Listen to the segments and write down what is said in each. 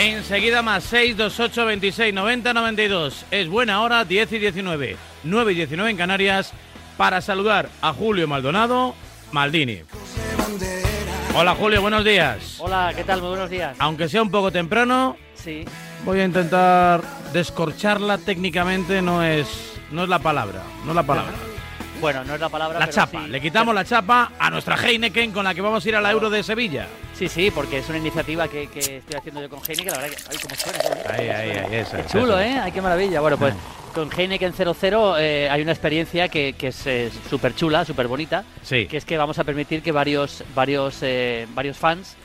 Enseguida más 628 26 90 92. Es buena hora, 10 y 19. 9 y 19 en Canarias para saludar a Julio Maldonado Maldini. Hola Julio, buenos días. Hola, ¿qué tal? Muy buenos días. Aunque sea un poco temprano, Sí. voy a intentar descorcharla técnicamente, no es, no es la palabra, no es la palabra. Bueno, no es la palabra. La pero chapa, sí. le quitamos la chapa a nuestra Heineken con la que vamos a ir a la Euro de Sevilla. Sí, sí, porque es una iniciativa que, que estoy haciendo yo con Heineken. La verdad que. Ay, cómo suena. ¿eh? Ahí, ahí, ahí, eso Qué es, chulo, eso es. ¿eh? Ay, qué maravilla. Bueno, pues con Heineken 00 eh, hay una experiencia que, que es súper chula, súper bonita. Sí. Que es que vamos a permitir que varios, varios, eh, varios fans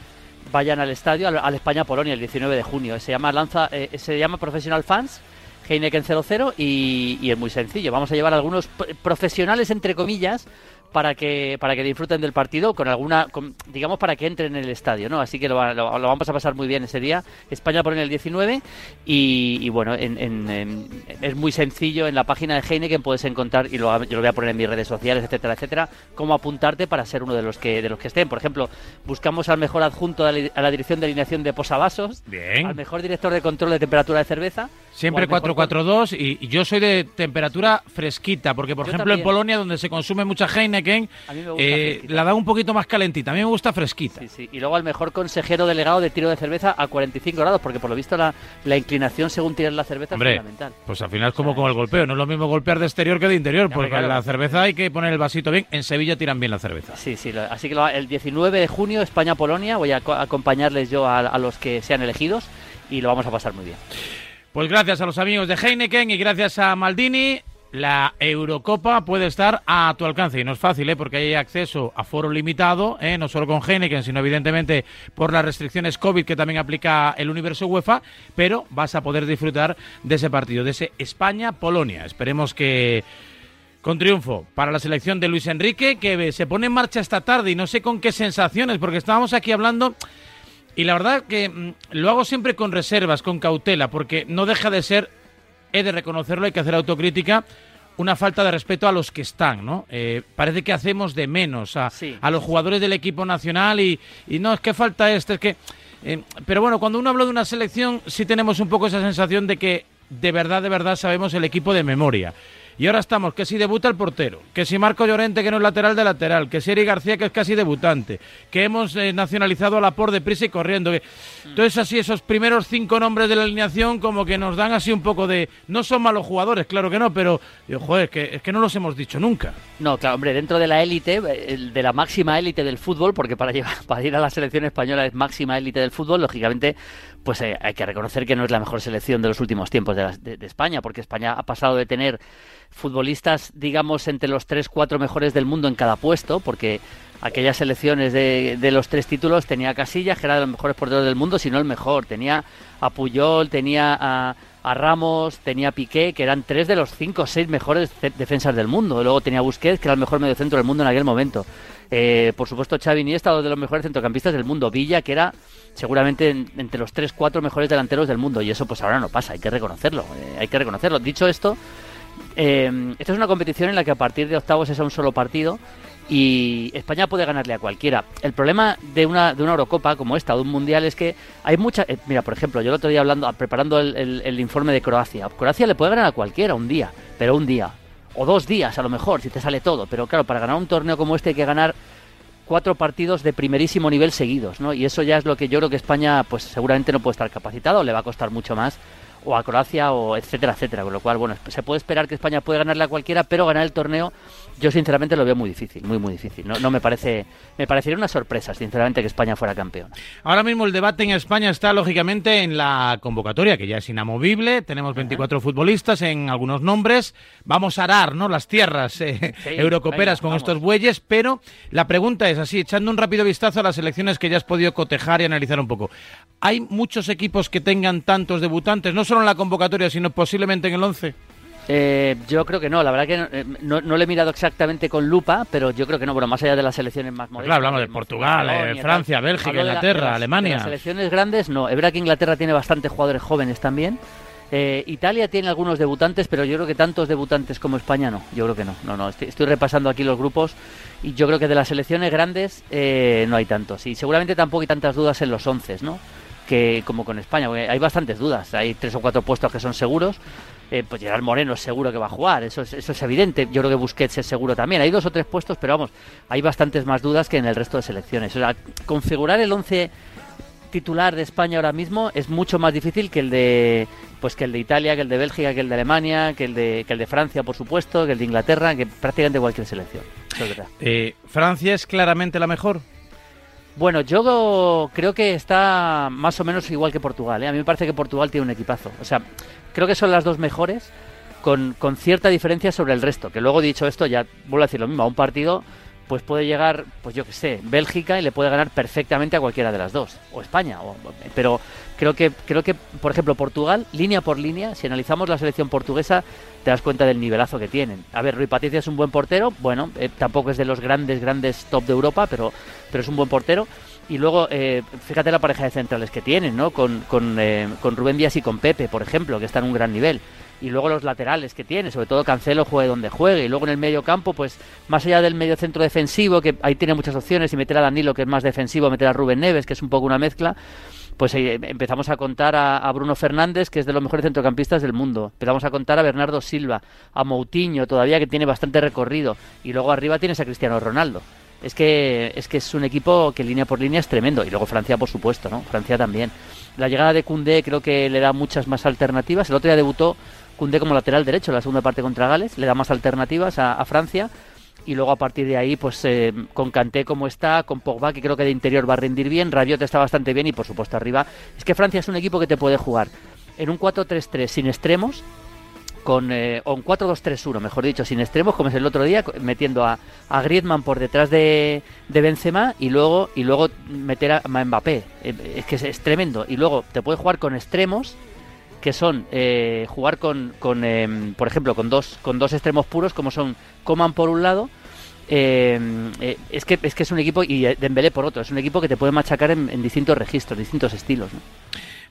vayan al estadio, al, al España-Polonia, el 19 de junio. Se llama, lanza, eh, se llama Professional Fans. Heineken 00 y, y es muy sencillo. Vamos a llevar algunos p- profesionales, entre comillas, para que para que disfruten del partido con alguna con- digamos para que entren en el estadio no así que lo, lo- lo vamos a pasar muy bien ese día España pone el 19 y, y bueno en- en- en- es muy sencillo en la página de Heineken puedes encontrar y lo, yo lo voy a poner en mis redes sociales etcétera etcétera cómo apuntarte para ser uno de los que de los que estén por ejemplo buscamos al mejor adjunto a la, a la dirección de alineación de posavasos Bien. al mejor director de control de temperatura de cerveza Siempre o al mejor 442 y, y yo soy de temperatura fresquita, porque por Yo ejemplo en. Polonia donde se consume mucha Heineken, eh, la da un poquito más calentita. A mí me gusta fresquita. Sí, sí. Y luego al mejor consejero delegado de tiro de cerveza a 45 grados, porque por lo visto la, la inclinación según tiras la cerveza Hombre, es fundamental. pues al final es como con el golpeo. No es lo mismo golpear de exterior que de interior, porque claro. la cerveza hay que poner el vasito bien. En Sevilla tiran bien la cerveza. Sí, sí. lo- así que lo- el 19 de junio, España-Polonia, voy a co- acompañarles yo a, a los que sean elegidos y lo vamos a pasar muy bien. Pues gracias a los amigos de Heineken y gracias a Maldini, la Eurocopa puede estar a tu alcance. Y no es fácil, ¿eh? porque hay acceso a foro limitado, ¿eh? no solo con Heineken, sino evidentemente por las restricciones COVID que también aplica el universo UEFA, pero vas a poder disfrutar de ese partido, de ese España-Polonia. Esperemos que con triunfo para la selección de Luis Enrique, que se pone en marcha esta tarde y no sé con qué sensaciones, porque estábamos aquí hablando y la verdad que mm, lo hago siempre con reservas, con cautela, porque no deja de ser, he de reconocerlo, hay que hacer autocrítica, una falta de respeto a los que están, ¿no? Eh, parece que hacemos de menos a, Sí. a los jugadores del equipo nacional y, y no, es que falta este, es que... eh, pero bueno, cuando uno habla de una selección, sí tenemos un poco esa sensación de que de verdad, de verdad sabemos el equipo de memoria. Y ahora estamos, que si debuta el portero, que si Marco Llorente, que no es lateral de lateral, que si Eric García, que es casi debutante, que hemos eh, nacionalizado a la por de prisa y corriendo. Que... Entonces, así, esos primeros cinco nombres de la alineación, como que nos dan así un poco de. No son malos jugadores, claro que no, pero, digo, joder, es que, es que no los hemos dicho nunca. No, claro, hombre, dentro de la élite, eh, de la máxima élite del fútbol, porque para, llevar, para ir a la selección española es máxima élite del fútbol, lógicamente, pues eh, hay que reconocer que no es la mejor selección de los últimos tiempos de, la- de- de España, porque España ha pasado de tener futbolistas, digamos, entre los tres, cuatro mejores del mundo en cada puesto, porque aquellas selecciones de, de los tres títulos tenía Casillas, que era de los mejores porteros del mundo, si no el mejor, tenía a Puyol, tenía a, Ramos, tenía a Piqué, que eran tres de los cinco o seis mejores defensas del mundo. Luego tenía a Busquets, que era el mejor mediocentro del mundo en aquel momento. Eh, por supuesto, Xavi Iniesta, dos de los mejores centrocampistas del mundo. Villa, que era seguramente en- entre los tres, cuatro mejores delanteros del mundo. Y eso pues ahora no pasa, hay que reconocerlo. eh, hay que reconocerlo. Dicho esto, eh, esta es una competición en la que a partir de octavos es a un solo partido y España puede ganarle a cualquiera. El problema de una, de una Eurocopa como esta, de un Mundial, es que hay mucha... eh, mira, por ejemplo, yo el otro día hablando, preparando el, informe de Croacia. Croacia le puede ganar a cualquiera un día, pero un día. O dos días, a lo mejor, si te sale todo. Pero claro, para ganar un torneo como este hay que ganar cuatro partidos de primerísimo nivel seguidos, ¿no? Y eso ya es lo que yo creo que España, pues seguramente no puede estar capacitado, le va a costar mucho más, o a Croacia, o etcétera, etcétera. Con lo cual, bueno, se puede esperar que España pueda ganarle a cualquiera, pero ganar el torneo, yo sinceramente lo veo muy difícil, muy, muy difícil. No, no me parece, me parecería una sorpresa, sinceramente, que España fuera campeón. Ahora mismo el debate en España está lógicamente en la convocatoria, que ya es inamovible. Tenemos 24 futbolistas en algunos nombres. Vamos a arar ¿no? las tierras eh, Sí, eurocoperas venga, con vamos. estos bueyes, pero la pregunta es así, echando un rápido vistazo a las elecciones que ya has podido cotejar y analizar un poco. ¿Hay muchos equipos que tengan tantos debutantes, no solo en la convocatoria, sino posiblemente en el 11? Eh, yo creo que no, la verdad que no, eh, no, no lo he mirado exactamente con lupa, pero yo creo que no, bueno, más allá de las selecciones más modernas. claro, hablamos de Portugal, eh, Francia, Bélgica, Inglaterra, Alemania. De las selecciones grandes, no. Es verdad que Inglaterra tiene bastantes jugadores jóvenes también. Eh, Italia tiene algunos debutantes, pero yo creo que tantos debutantes como España no. Yo creo que no. No, no. Estoy, estoy repasando aquí los grupos y yo creo que de las selecciones grandes eh, no hay tantos. Y seguramente tampoco hay tantas dudas en los once, ¿no? Que como con España. hay bastantes dudas. Hay tres o cuatro puestos que son seguros. Eh, pues Gerard Moreno es seguro que va a jugar, eso es, eso es evidente. Yo creo que Busquets es seguro también. Hay dos o tres puestos, pero vamos, hay bastantes más dudas que en el resto de selecciones. O sea, configurar el 11 titular de España ahora mismo es mucho más difícil que el de pues que el de Italia, que el de Bélgica, que el de Alemania, que el de, que el de Francia, por supuesto, que el de Inglaterra, que prácticamente cualquier selección. Eh, ¿Francia es claramente la mejor? Bueno, yo creo que está más o menos igual que Portugal. ¿eh? A mí me parece que Portugal tiene un equipazo. O sea, creo que son las dos mejores con, con cierta diferencia sobre el resto. Que luego, dicho esto, ya vuelvo a decir lo mismo. A un partido pues puede llegar, pues yo que sé, Bélgica y le puede ganar perfectamente a cualquiera de las dos, o España, pero creo que, creo que, por ejemplo, Portugal, línea por línea, si analizamos la selección portuguesa, te das cuenta del nivelazo que tienen. A ver, Rui Patricia es un buen portero, bueno, eh, tampoco es de los grandes, grandes top de Europa, pero, pero es un buen portero. Y luego, eh, fíjate la pareja de centrales que tienen, ¿no? Con, con, eh, con Rubén Díaz y con Pepe, por ejemplo, que están en un gran nivel y luego los laterales que tiene, sobre todo Cancelo juegue donde juegue, y luego en el medio campo, pues más allá del medio centro defensivo, que ahí tiene muchas opciones, y meter a Danilo, que es más defensivo, meter a Rubén Neves, que es un poco una mezcla, pues eh, empezamos a contar a, Bruno Fernández, que es de los mejores centrocampistas del mundo. Empezamos a contar a Bernardo Silva, a Moutinho, todavía que tiene bastante recorrido. Y luego arriba tienes a Cristiano Ronaldo. Es que, es que es un equipo que línea por línea es tremendo. Y luego Francia, por supuesto, ¿no? Francia también. La llegada de Koundé creo que le da muchas más alternativas. El otro día debutó Cundé como lateral derecho en la segunda parte contra Gales, le da más alternativas a, Francia y luego a partir de ahí pues eh, con Kanté como está, con Pogba que creo que de interior va a rendir bien, Rabiot está bastante bien y por supuesto arriba. Es que Francia es un equipo que te puede jugar en un 4-3-3 sin extremos con eh, o un 4-2-3-1, mejor dicho, sin extremos, como es el otro día, metiendo a, a Griezmann por detrás de, de, Benzema y luego y luego meter a Mbappé. Eh, es que es, tremendo. Y luego te puede jugar con extremos que son eh, jugar con, con em, por ejemplo, con dos, con dos extremos puros, como son Coman por un lado, em, eh, es, que, es que es un equipo, y Dembélé por otro, es un equipo que te puede machacar en, en distintos registros, distintos estilos. ¿no?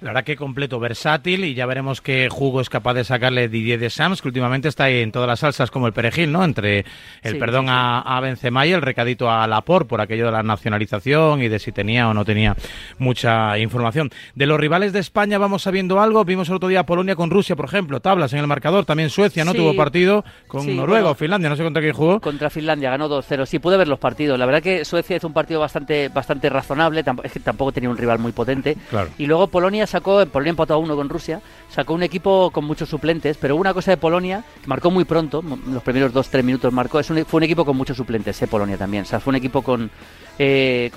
La verdad que completo, versátil y ya veremos qué jugo es capaz de sacarle Didier de Sams, que últimamente está ahí en todas las salsas como el perejil, ¿no? Entre el perdón A, a, Benzema y el recadito a Lapor por aquello de la nacionalización y de si tenía o no tenía mucha información. De los rivales de España vamos sabiendo algo. Vimos el otro día Polonia con Rusia, por ejemplo, tablas en el marcador. También Suecia, ¿no? Tuvo partido con Noruega o Finlandia, no sé contra quién jugó. Contra Finlandia, ganó 2-0. Sí, pude ver los partidos. La verdad que Suecia hizo un partido bastante, bastante razonable. Es que tampoco tenía un rival muy potente. Claro. Y luego Polonia sacó, Polonia empató a uno con Rusia, sacó un equipo con muchos suplentes, pero una cosa de Polonia, que marcó muy pronto, los primeros dos, tres minutos marcó, es un, fue un equipo con muchos suplentes, eh, Polonia también, o sea, fue un equipo con, eh,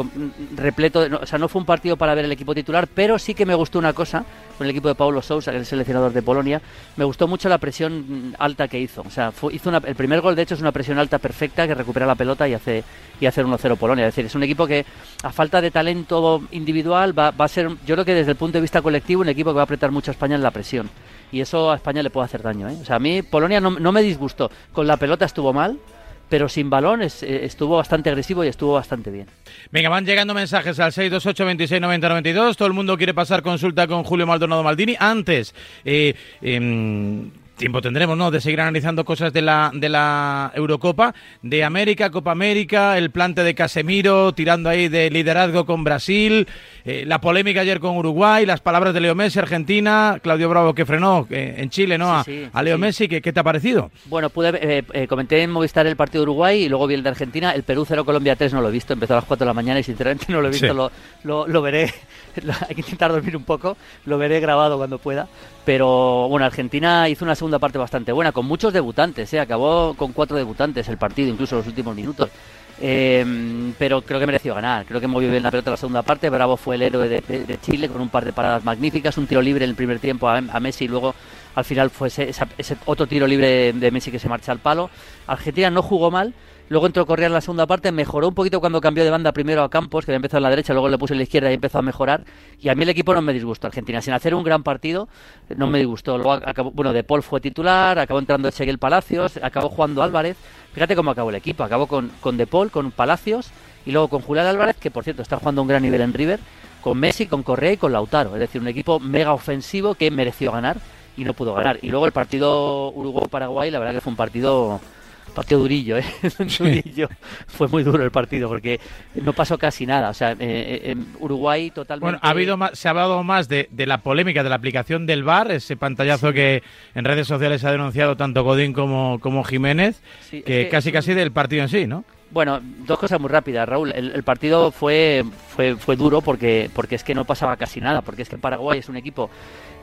repleto, o sea, no fue un partido para ver el equipo titular, pero sí que me gustó una cosa con el equipo de Paulo Sousa, que es el seleccionador de Polonia, me gustó mucho la presión alta que hizo, o sea, hizo el primer gol de hecho es una presión alta perfecta que recupera la pelota y hace y hacer 1-0 Polonia, es decir, es un equipo que a falta de talento individual va, va a ser, yo creo que desde el punto de vista colectivo, un equipo que va a apretar mucho a España en la presión y eso a España le puede hacer daño, ¿eh? o sea, a mí Polonia no, me disgustó, con la pelota estuvo mal, pero sin balón eh, estuvo bastante agresivo y estuvo bastante bien. Venga, van llegando mensajes al 628 26 90 92. Todo el mundo quiere pasar consulta con Julio Maldonado Maldini. Antes, eh, em, tiempo tendremos, ¿no? De seguir analizando cosas de la, de la Eurocopa, de América, Copa América, el plante de Casemiro, tirando ahí de liderazgo con Brasil, eh, la polémica ayer con Uruguay, las palabras de Leo Messi, Argentina, Claudio Bravo que frenó eh, en Chile, ¿no? a, Leo Messi, ¿qué, te ha parecido? Bueno, pude, eh, comenté en Movistar el partido de Uruguay y luego vi el de Argentina, el Perú 0 Colombia 3 no lo he visto, empezó a las 4 de la mañana y sinceramente no lo he visto, lo, lo, lo veré, hay que intentar dormir un poco, lo veré grabado cuando pueda. Pero bueno, Argentina hizo una segunda parte bastante buena, con muchos debutantes, ¿eh? acabó con cuatro debutantes el partido, incluso los últimos minutos. Eh, pero creo que mereció ganar, creo que movió bien la pelota en la segunda parte. Bravo fue el héroe de, Chile con un par de paradas magníficas, un tiro libre en el primer tiempo a, Messi y luego al final fue ese, otro tiro libre de Messi que se marcha al palo. Argentina no jugó mal, Luego entró Correa en la segunda parte, mejoró un poquito cuando cambió de banda primero a Campos, que había empezado en la derecha, luego le puse en la izquierda y empezó a mejorar. Y a mí el equipo no me disgustó. Argentina, sin hacer un gran partido, no me disgustó. Luego acabó, bueno, De Paul fue titular, acabó entrando Ezequiel Palacios, acabó jugando Álvarez. Fíjate cómo acabó el equipo. Acabó con, con De Paul, con Palacios y luego con Julián Álvarez, que por cierto está jugando un gran nivel en River, con Messi, con Correa y con Lautaro. Es decir, un equipo mega ofensivo que mereció ganar y no pudo ganar. Y luego el partido Uruguay-Paraguay, la verdad que fue un partido Partido durillo, ¿eh? durillo. Fue muy duro el partido porque no pasó casi nada. O sea, eh, eh, en Uruguay totalmente. Bueno, ha habido se ha hablado más de, la polémica de la aplicación del VAR, ese pantallazo que en redes sociales ha denunciado tanto Godín como, como Jiménez, que, casi casi del partido en sí, ¿no? Bueno, dos cosas muy rápidas, Raúl. El, partido fue, fue, fue duro porque, porque es que no pasaba casi nada, porque es que Paraguay es un equipo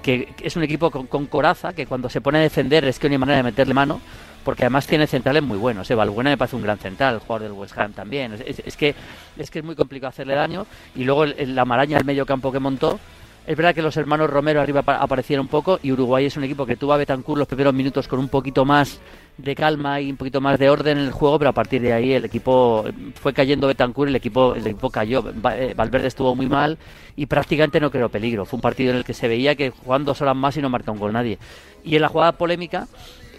que es un equipo con, con coraza, que cuando se pone a defender es que no hay manera de meterle mano porque además tiene centrales muy buenos. ¿eh? Valbuena me parece un gran central, el jugador del West Ham también. Es, que, es que es muy complicado hacerle daño. Y luego la maraña del medio campo que montó. Es verdad que los hermanos Romero arriba aparecieron un poco y Uruguay es un equipo que tuvo a Betancourt los primeros minutos con un poquito más de calma y un poquito más de orden en el juego, pero a partir de ahí el equipo fue cayendo Betancourt, el equipo el equipo cayó. Eh, Valverde estuvo muy mal y prácticamente no creó peligro. Fue un partido en el que se veía que jugaban dos horas más y no marca un gol nadie. Y en la jugada polémica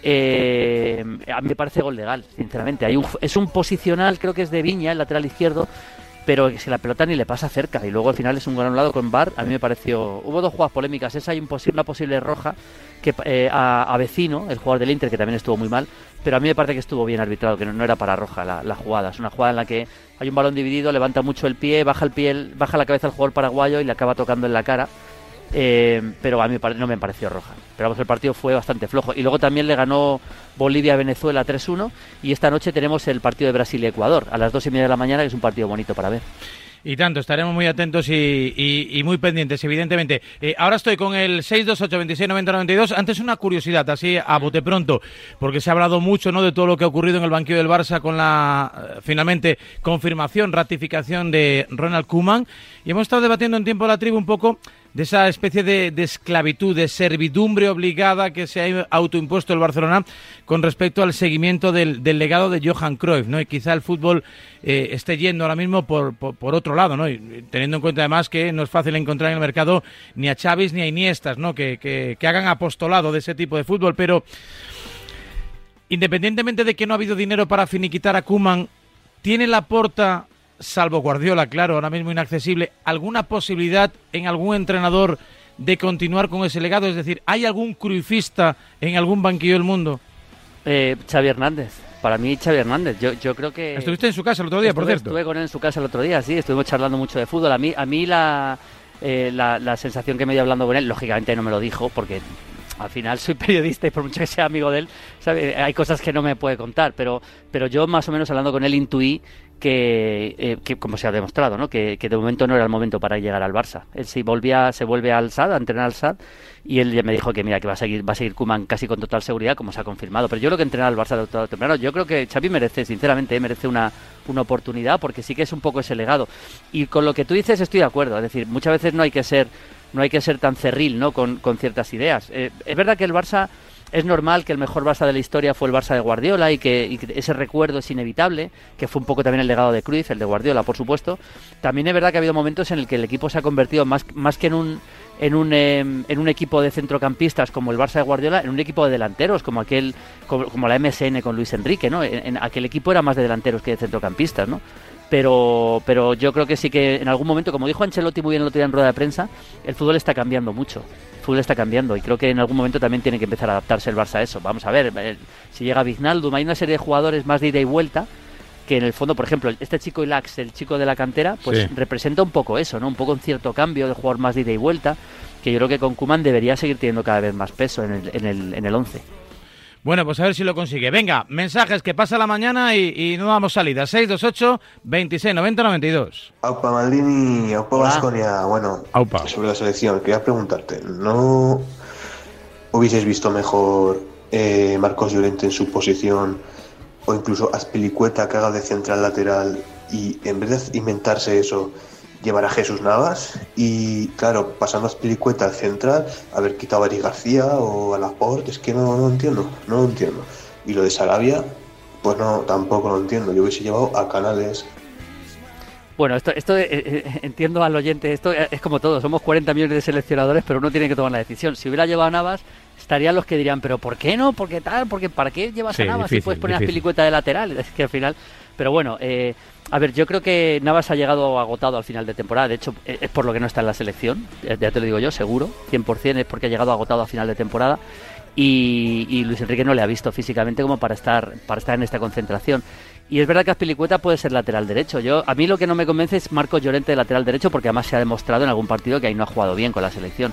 eh, a mí me parece gol legal, sinceramente. Hay un, es un posicional, creo que es de Viña, el lateral izquierdo, pero si la pelota ni le pasa cerca. Y luego al final es un lado con Bar, a mí me pareció... Hubo dos jugadas polémicas, esa hay un una posible roja que eh, a, Vecino, el jugador del Inter, que también estuvo muy mal, pero a mí me parece que estuvo bien arbitrado, que no, era para roja la, jugada. Es una jugada en la que hay un balón dividido, levanta mucho el pie, baja el pie, baja la cabeza al jugador paraguayo y le acaba tocando en la cara eh, pero a mí no me pareció roja. Pero vamos, el partido fue bastante flojo. Y luego también le ganó Bolivia a Venezuela 3-1. Y esta noche tenemos el partido de Brasil y Ecuador a las 2 y media de la mañana, que es un partido bonito para ver. Y tanto, estaremos muy atentos y, muy pendientes, evidentemente. Eh, ahora estoy con el 628-2690-92. Antes una curiosidad, así a bote pronto, porque se ha hablado mucho ¿no? de todo lo que ha ocurrido en el banquillo del Barça con la, eh, finalmente, confirmación, ratificación de Ronald Koeman. Y hemos estado debatiendo en tiempo de la tribu un poco de esa especie de, esclavitud, de servidumbre obligada que se ha autoimpuesto el Barcelona con respecto al seguimiento del, legado de Johan Cruyff, ¿no? Y quizá el fútbol eh, esté yendo ahora mismo por, por, otro lado, ¿no? Y teniendo en cuenta además que no es fácil encontrar en el mercado ni a Chavis ni a Iniestas, ¿no? Que hagan apostolado de ese tipo de fútbol, pero independientemente de que no ha habido dinero para finiquitar a Kuman, ¿tiene la porta salvo Guardiola, claro, ahora mismo inaccesible, alguna posibilidad en algún entrenador de continuar con ese legado? Es decir, ¿hay algún cruifista en algún banquillo del mundo? Eh, Xavi Hernández. Para mí, Xavi Hernández. Yo, yo creo que... ¿Estuviste en su casa el otro día, por cierto? Estuve con él en su casa el otro día, sí. Estuvimos charlando mucho de fútbol. A mí, a mí la, eh, la, la sensación que me dio hablando con él, lógicamente no me lo dijo, porque al final soy periodista y por mucho que sea amigo de él, hay cosas que no me puede contar, pero, pero yo más o menos hablando con él intuí que, eh, que, como se ha demostrado, ¿no? Que, de momento no era el momento para llegar al Barça. Él se, volvía, se vuelve al SAD, a entrenar al SAD, y él ya me dijo que mira, que va a seguir va a seguir Kuman casi con total seguridad, como se ha confirmado. Pero yo creo que entrenar al Barça de todo temprano, yo creo que Xavi merece, sinceramente, merece una, una oportunidad, porque sí que es un poco ese legado. Y con lo que tú dices estoy de acuerdo, es decir, muchas veces no hay que ser no hay que ser tan cerril ¿no? con, con ciertas ideas. Eh, es verdad que el Barça es normal que el mejor Barça de la historia fue el Barça de Guardiola y que, ese recuerdo es inevitable, que fue un poco también el legado de Cruyff, el de Guardiola, por supuesto. También es verdad que ha habido momentos en el que el equipo se ha convertido más, más que en un en un, em, en un equipo de centrocampistas como el Barça de Guardiola, en un equipo de delanteros como aquel como, la MSN con Luis Enrique, ¿no? En, aquel equipo era más de delanteros que de centrocampistas, ¿no? pero, pero yo creo que sí que en algún momento, como dijo Ancelotti muy bien el otro día en rueda de prensa, el fútbol está cambiando mucho. Fútbol está cambiando y creo que en algún momento también tiene que empezar a adaptarse el Barça a eso. Vamos a ver, eh, si llega Vignaldum, hay una serie de jugadores más de ida y vuelta que en el fondo, por ejemplo, este chico Ilax, el chico de la cantera, pues representa un poco eso, ¿no? Un poco un cierto cambio de jugador más de ida y vuelta, que yo creo que con Kuman debería seguir teniendo cada vez más peso en el, en el, en el once. Bueno, pues a ver si lo consigue. Venga, mensajes que pasa la mañana y, no damos salida. 628 26 90 92. Aupa Maldini, Aupa Vasconia. Bueno, Aupa. sobre la selección, quería preguntarte, ¿no hubieses visto mejor eh, Marcos Llorente en su posición o incluso Aspilicueta que haga de central lateral y en vez de inventarse eso, llevar a Jesús Navas y, claro, pasando a Spilicueta al central, haber quitado a Ari García o a Laporte, es que no, no entiendo, no lo entiendo. Y lo de Sarabia, pues no, tampoco lo entiendo. Yo hubiese llevado a Canales. Bueno, esto, esto eh, eh, entiendo al oyente, esto es como todo, somos 40 millones de seleccionadores, pero uno tiene que tomar la decisión. Si hubiera llevado a Navas, estarían los que dirían, pero ¿por qué no? ¿Por qué tal? Porque ¿Para qué llevas a Navas si puedes poner las pelicuetas de lateral? Es que al final... Pero bueno, eh, a ver, yo creo que Navas ha llegado agotado al final de temporada. De hecho, es por lo que no está en la selección. Ya te lo digo yo, seguro. 100% es porque ha llegado agotado al final de temporada. Y, y, Luis Enrique no le ha visto físicamente como para estar, para estar en esta concentración. Y es verdad que Aspilicueta puede ser lateral derecho. Yo A mí lo que no me convence es Marco Llorente de lateral derecho porque además se ha demostrado en algún partido que ahí no ha jugado bien con la selección.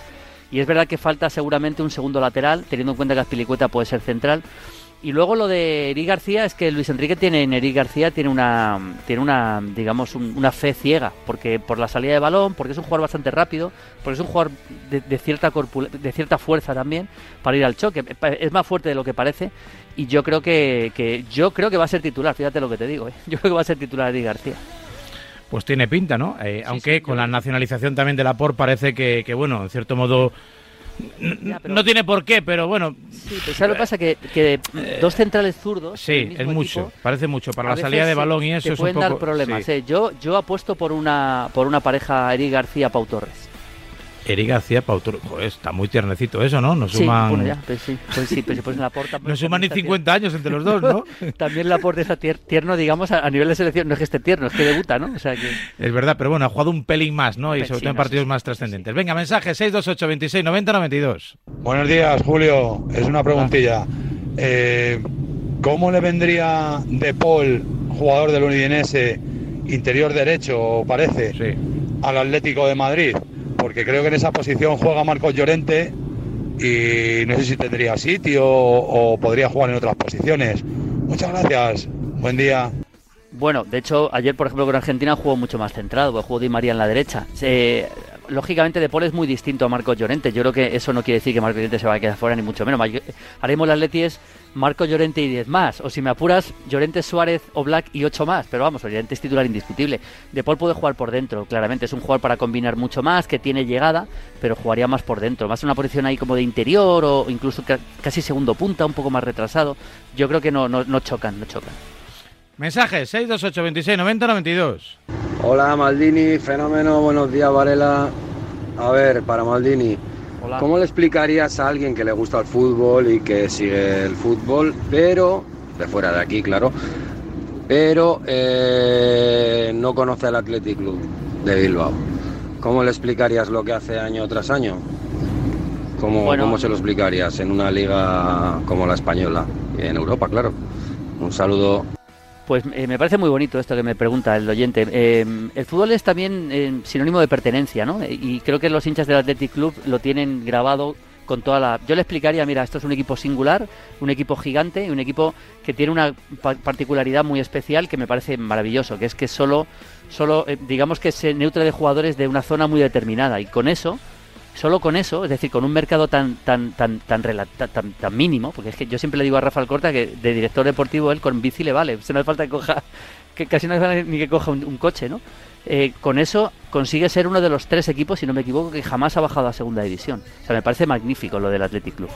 Y es verdad que falta seguramente un segundo lateral, teniendo en cuenta que Aspilicueta puede ser central. Y luego lo de Eri García es que Luis Enrique tiene en Eri García tiene una tiene una digamos una fe ciega porque por la salida de balón, porque es un jugador bastante rápido, porque es un jugador de, cierta de cierta fuerza también para ir al choque, es más fuerte de lo que parece y yo creo que, que yo creo que va a ser titular, fíjate lo que te digo, ¿eh? yo creo que va a ser titular Eri García. Pues tiene pinta, ¿no? Eh, aunque con la nacionalización también de la POR parece que, que bueno, en cierto modo no tiene por qué, pero bueno. Sí, pero ¿sabes lo que pasa? Que, que dos centrales zurdos. Sí, es mucho, parece mucho. Para la salida de balón y eso te pueden dar problemas. ¿eh? Yo, yo apuesto por una, por una pareja Eric García-Pau Torres. Eric García Pautor, está muy tiernecito eso, ¿no? Nos suman. Sí, pues sí, pues sí, pues pues en la porta. Nos suman ni 50 años entre los dos, ¿no? también la porta está tierno, digamos, a, nivel de selección. No es que esté tierno, es que debuta, ¿no? O sea que... Es verdad, pero bueno, ha jugado un pelín más, ¿no? Y sobre todo en partidos más trascendentes. Venga, mensaje 628 26 90 92. Buenos días, Julio. Es una preguntilla. Eh, ¿Cómo le vendría De Paul, jugador del Udinese, interior derecho, parece, al Atlético de Madrid? Porque creo que en esa posición juega Marcos Llorente y no sé si tendría sitio o, podría jugar en otras posiciones. Muchas gracias, buen día. Bueno, de hecho, ayer, por ejemplo, con Argentina jugó mucho más centrado, jugó Di María en la derecha. lógicamente, De Paul es muy distinto a Marcos Llorente. Yo creo que eso no quiere decir que Marcos Llorente se vaya a quedar fuera, ni mucho menos. Haremos las Leties Marco Llorente y 10 más. O si me apuras, Llorente, Suárez o Black y 8 más. Pero vamos, Llorente es titular indiscutible. De Paul puede jugar por dentro, claramente. Es un jugador para combinar mucho más, que tiene llegada, pero jugaría más por dentro. Más una posición ahí como de interior o incluso casi segundo punta, un poco más retrasado. Yo creo que no, no, no chocan, no chocan. Mensaje 628 26 90 92. Hola Maldini, fenómeno, buenos días Varela. A ver, para Maldini, ¿Cómo le explicarías a alguien que le gusta el fútbol y que sigue el fútbol, pero, de fuera de aquí, claro, pero eh, no conoce el Athletic Club de Bilbao? ¿Cómo le explicarías lo que hace año tras año? ¿Cómo, ¿Cómo se lo explicarías en una liga como la española? Y en Europa, claro. Un saludo. Pues eh, me parece muy bonito esto que me pregunta el oyente. Eh, el fútbol es también eh, sinónimo de pertenencia, ¿no? Y creo que los hinchas del Athletic Club lo tienen grabado con toda la... Yo le explicaría, mira, esto es un equipo singular, un equipo gigante, un equipo que tiene una particularidad muy especial que me parece maravilloso, que es que solo, solo digamos que se nutre de jugadores de una zona muy determinada y con eso solo con eso, es decir, con un mercado tan tan tan tan, tan, tan mínimo, porque es que yo siempre le digo a Rafael Corta que de director deportivo él con bici le vale, se no hace falta que coja, que casi no hace falta ni que coja un, coche, ¿no? Eh, con eso consigue ser uno de los tres equipos, si no me equivoco, que jamás ha bajado a segunda división. O sea, me parece magnífico lo del Athletic Club.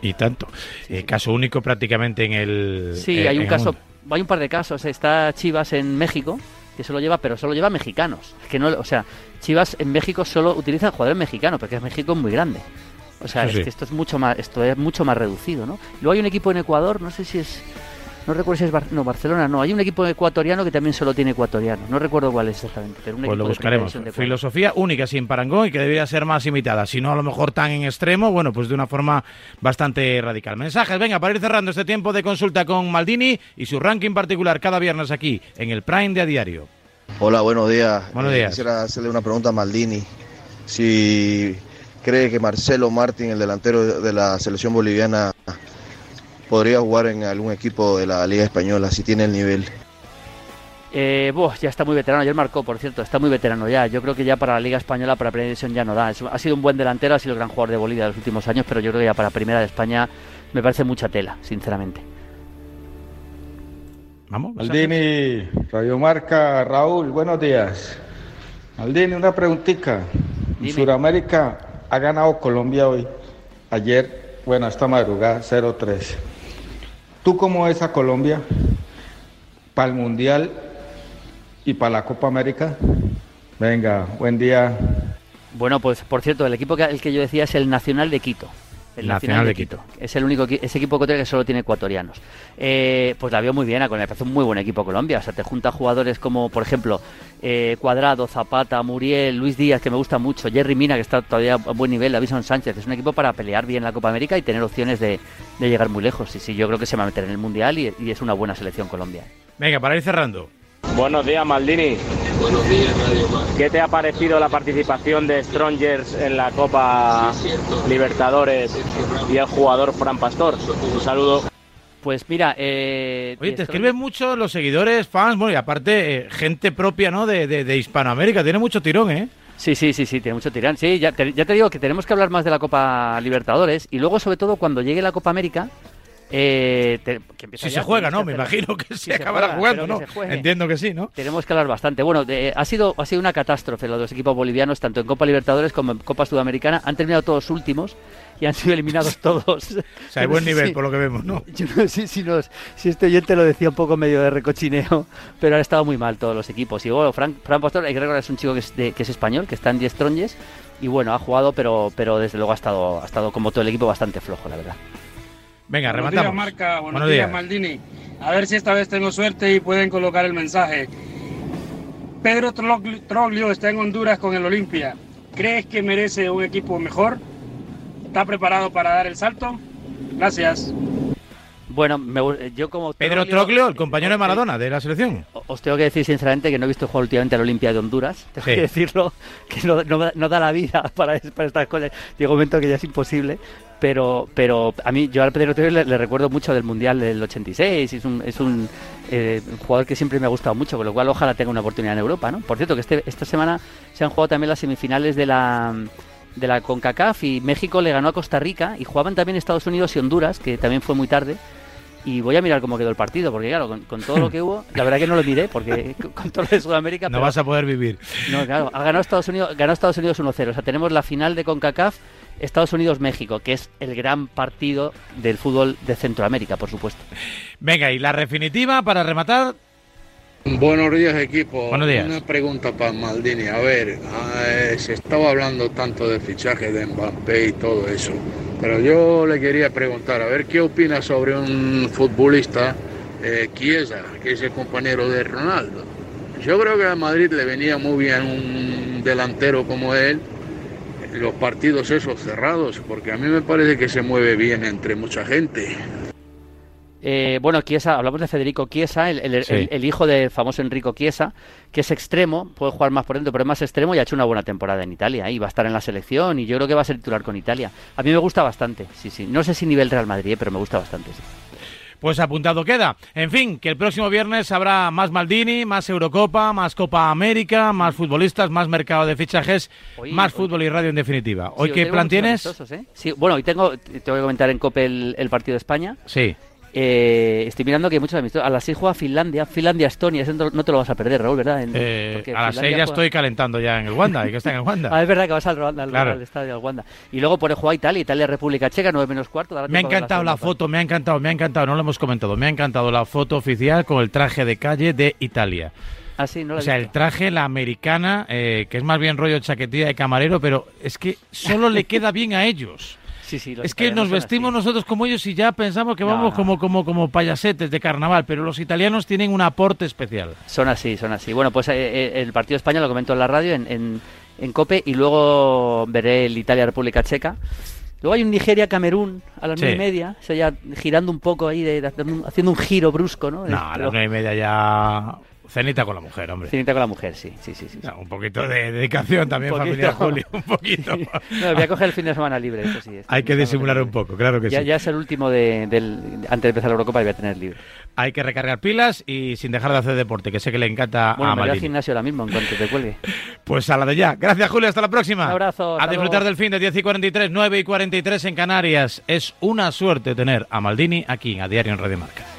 Y tanto. Eh, caso único prácticamente en el. Sí, hay un caso, hay un par de casos. Está Chivas en México, que solo lleva, pero solo lleva mexicanos. que no, o sea, Chivas en México solo utiliza jugadores mexicanos, porque México es muy grande. O sea, es que esto es mucho más, esto es mucho más reducido, ¿no? Luego hay un equipo en Ecuador, no sé si es no recuerdo si es no, Barcelona, no. Hay un equipo ecuatoriano que también solo tiene ecuatoriano. No recuerdo cuál es exactamente. Pero pues lo buscaremos. Filosofía única, sin parangón y que debería ser más imitada. Si no, a lo mejor tan en extremo, bueno, pues de una forma bastante radical. Mensajes, venga, para ir cerrando este tiempo de consulta con Maldini y su ranking particular cada viernes aquí en el Prime de A Diario. Hola, buenos días. Buenos días. quisiera hacerle una pregunta a Maldini. Si cree que Marcelo Martín, el delantero de la selección boliviana, podría jugar en algún equipo de la Liga Española, si tiene el nivel. Eh, ya está muy veterano, ayer marcó, por cierto, está muy veterano ya. Yo creo que ya para la Liga Española, para Primera División ya no da. ha sido un buen delantero, ha sido el gran jugador de Bolivia de los últimos años, pero yo creo que ya para Primera de España me parece mucha tela, sinceramente. Vamos. Maldini, Radio Marca, Raúl, buenos días. Maldini, una preguntita. En Sudamérica ha ganado Colombia hoy. Ayer, bueno, esta madrugada, 0-3. ¿Tú cómo ves a Colombia para el Mundial ¿Y para la Copa América? Venga, buen día. Bueno, pues por cierto, el equipo que, el que yo decía es el Nacional de Quito. El Nacional, de, Quito. Es el único ese equipo que solo tiene ecuatorianos. Eh, pues la veo muy bien, me parece un muy buen equipo Colombia. O sea, te junta jugadores como, por ejemplo, eh, Cuadrado, Zapata, Muriel, Luis Díaz, que me gusta mucho, Jerry Mina, que está todavía a buen nivel, Davison Sánchez. Es un equipo para pelear bien la Copa América y tener opciones de, llegar muy lejos. Y sí, yo creo que se va a meter en el Mundial y, y es una buena selección Colombia. Venga, para ir cerrando. Buenos días, Maldini. Buenos días, Radio ¿Qué te ha parecido la participación de Strongers en la Copa Libertadores y el jugador Fran Pastor? Un saludo. Pues mira, eh, Oye, te escriben mucho los seguidores, fans, bueno, y aparte eh, gente propia, ¿no? De, de, Hispanoamérica, tiene mucho tirón, ¿eh? Sí, sí, sí, sí, tiene mucho tirón. Sí, ya ya te digo que tenemos que hablar más de la Copa Libertadores y luego, sobre todo, cuando llegue la Copa América, eh, si se juega, ¿no? Me imagino que se acabará jugando, ¿no? Entiendo que sí, ¿no? Tenemos que hablar bastante. Bueno, ha, sido, ha sido una catástrofe los dos equipos bolivianos, tanto en Copa Libertadores como en Copa Sudamericana. Han terminado todos últimos y han sido eliminados todos. o sea, hay buen nivel, por lo que vemos, ¿no? Yo no sé si, si este oyente lo decía un poco medio de recochineo, pero han estado muy mal todos los equipos. Y bueno, Frank, Frank Pastor, hay que recordar, es un chico que es, que es español, que está en 10 tronjes, y bueno, ha jugado, pero, pero desde luego ha estado, ha estado como todo el equipo bastante flojo, la verdad. Venga, Buenos Días, Marca. Buenos, días, Maldini. A ver si esta vez tengo suerte y pueden colocar el mensaje. Pedro Troglio está en Honduras con el Olimpia. ¿Crees que merece un equipo mejor? ¿Está preparado para dar el salto? Gracias. Bueno, yo como... Pedro Troglio, el compañero de Maradona de la selección. Os tengo que decir sinceramente que no he visto jugar últimamente al Olimpia de Honduras. Tengo que decirlo, que no, da la vida para, para estas cosas. Llega un momento que ya es imposible pero pero a mí yo al Pedro le, le, recuerdo mucho del Mundial del 86, es un, es eh, un, jugador que siempre me ha gustado mucho, con lo cual ojalá tenga una oportunidad en Europa, ¿no? Por cierto, que este, esta semana se han jugado también las semifinales de la de la CONCACAF y México le ganó a Costa Rica y jugaban también Estados Unidos y Honduras, que también fue muy tarde. Y voy a mirar cómo quedó el partido, porque claro, con, todo lo que hubo, la verdad que no lo miré, porque con todo lo de Sudamérica... No vas a poder vivir. No, claro, ha ganado Estados Unidos, ganó Estados Unidos 1-0. O sea, tenemos la final de CONCACAF Estados Unidos-México, que es el gran partido del fútbol de Centroamérica, por supuesto. Venga, y la definitiva para rematar. Buenos días, equipo. Buenos días. Una pregunta para Maldini. A ver, eh, se estaba hablando tanto de fichaje de Mbappé y todo eso, pero yo le quería preguntar, a ver, ¿qué opina sobre un futbolista, eh, Chiesa, que es el compañero de Ronaldo? Yo creo que a Madrid le venía muy bien un delantero como él los partidos esos cerrados, porque a mí me parece que se mueve bien entre mucha gente. Eh, bueno, Chiesa, hablamos de Federico Chiesa, el, hijo del famoso Enrico Chiesa, que es extremo, puede jugar más por dentro, pero es más extremo y ha hecho una buena temporada en Italia y va a estar en la selección y yo creo que va a ser titular con Italia. A mí me gusta bastante, sí, sí. No sé si nivel Real Madrid, eh, pero me gusta bastante, sí. Pues apuntado queda. En fin, que el próximo viernes habrá más Maldini, más Eurocopa, más Copa América, más futbolistas, más mercado de fichajes, más fútbol y radio en definitiva. ¿Hoy qué plan tienes? ¿eh? Sí, bueno, hoy tengo, te voy a comentar en COPE el, el partido de España. Sí. Eh, estoy mirando que hay muchos amistosos. A las 6 juega Finlandia, Finlandia-Estonia. No te lo vas a perder, Raúl, ¿verdad? Eh, a las 6 ya estoy calentando ya en el Wanda. que está en el Wanda. ah, es verdad que vas al, al, estadio del Wanda. Y luego por juega Italia, Italia-República Checa, 9 menos cuarto. Me ha encantado la, foto, me ha encantado, me ha encantado. No lo hemos comentado. Me ha encantado la foto oficial con el traje de calle de Italia. Ah, sí, no o sea, el traje, la americana, eh, que es más bien rollo chaquetilla de camarero, pero es que solo le queda bien a ellos es que nos vestimos nosotros como ellos y ya pensamos que vamos como, como, como payasetes de carnaval, pero los italianos tienen un aporte especial. Son así, son así. Bueno, pues eh, eh, el partido español lo comento en la radio, en, en, COPE, y luego veré el Italia-República Checa. Luego hay un Nigeria-Camerún a las nueve y media, o sea, ya girando un poco ahí, de, haciendo un giro brusco, ¿no? No, a las nueve y media ya Cenita con la mujer, hombre. Cenita con la mujer, sí, sí, sí. sí. un poquito de dedicación también, familia Julio, un poquito. No, voy a coger el fin de semana libre, eso sí. Hay que disimular un poco, claro que ya, sí. Ya es el último de, del, antes de empezar la Eurocopa y voy a tener libre. Hay que recargar pilas y sin dejar de hacer deporte, que sé que le encanta bueno, a Bueno, al gimnasio ahora mismo en cuanto te cuelgue. Pues a la de ya. Gracias, Julio, hasta la próxima. Un abrazo. A disfrutar del fin de 10 y 43, 9 y 43 en Canarias. Es una suerte tener a Maldini aquí a Diario en Radio Marca.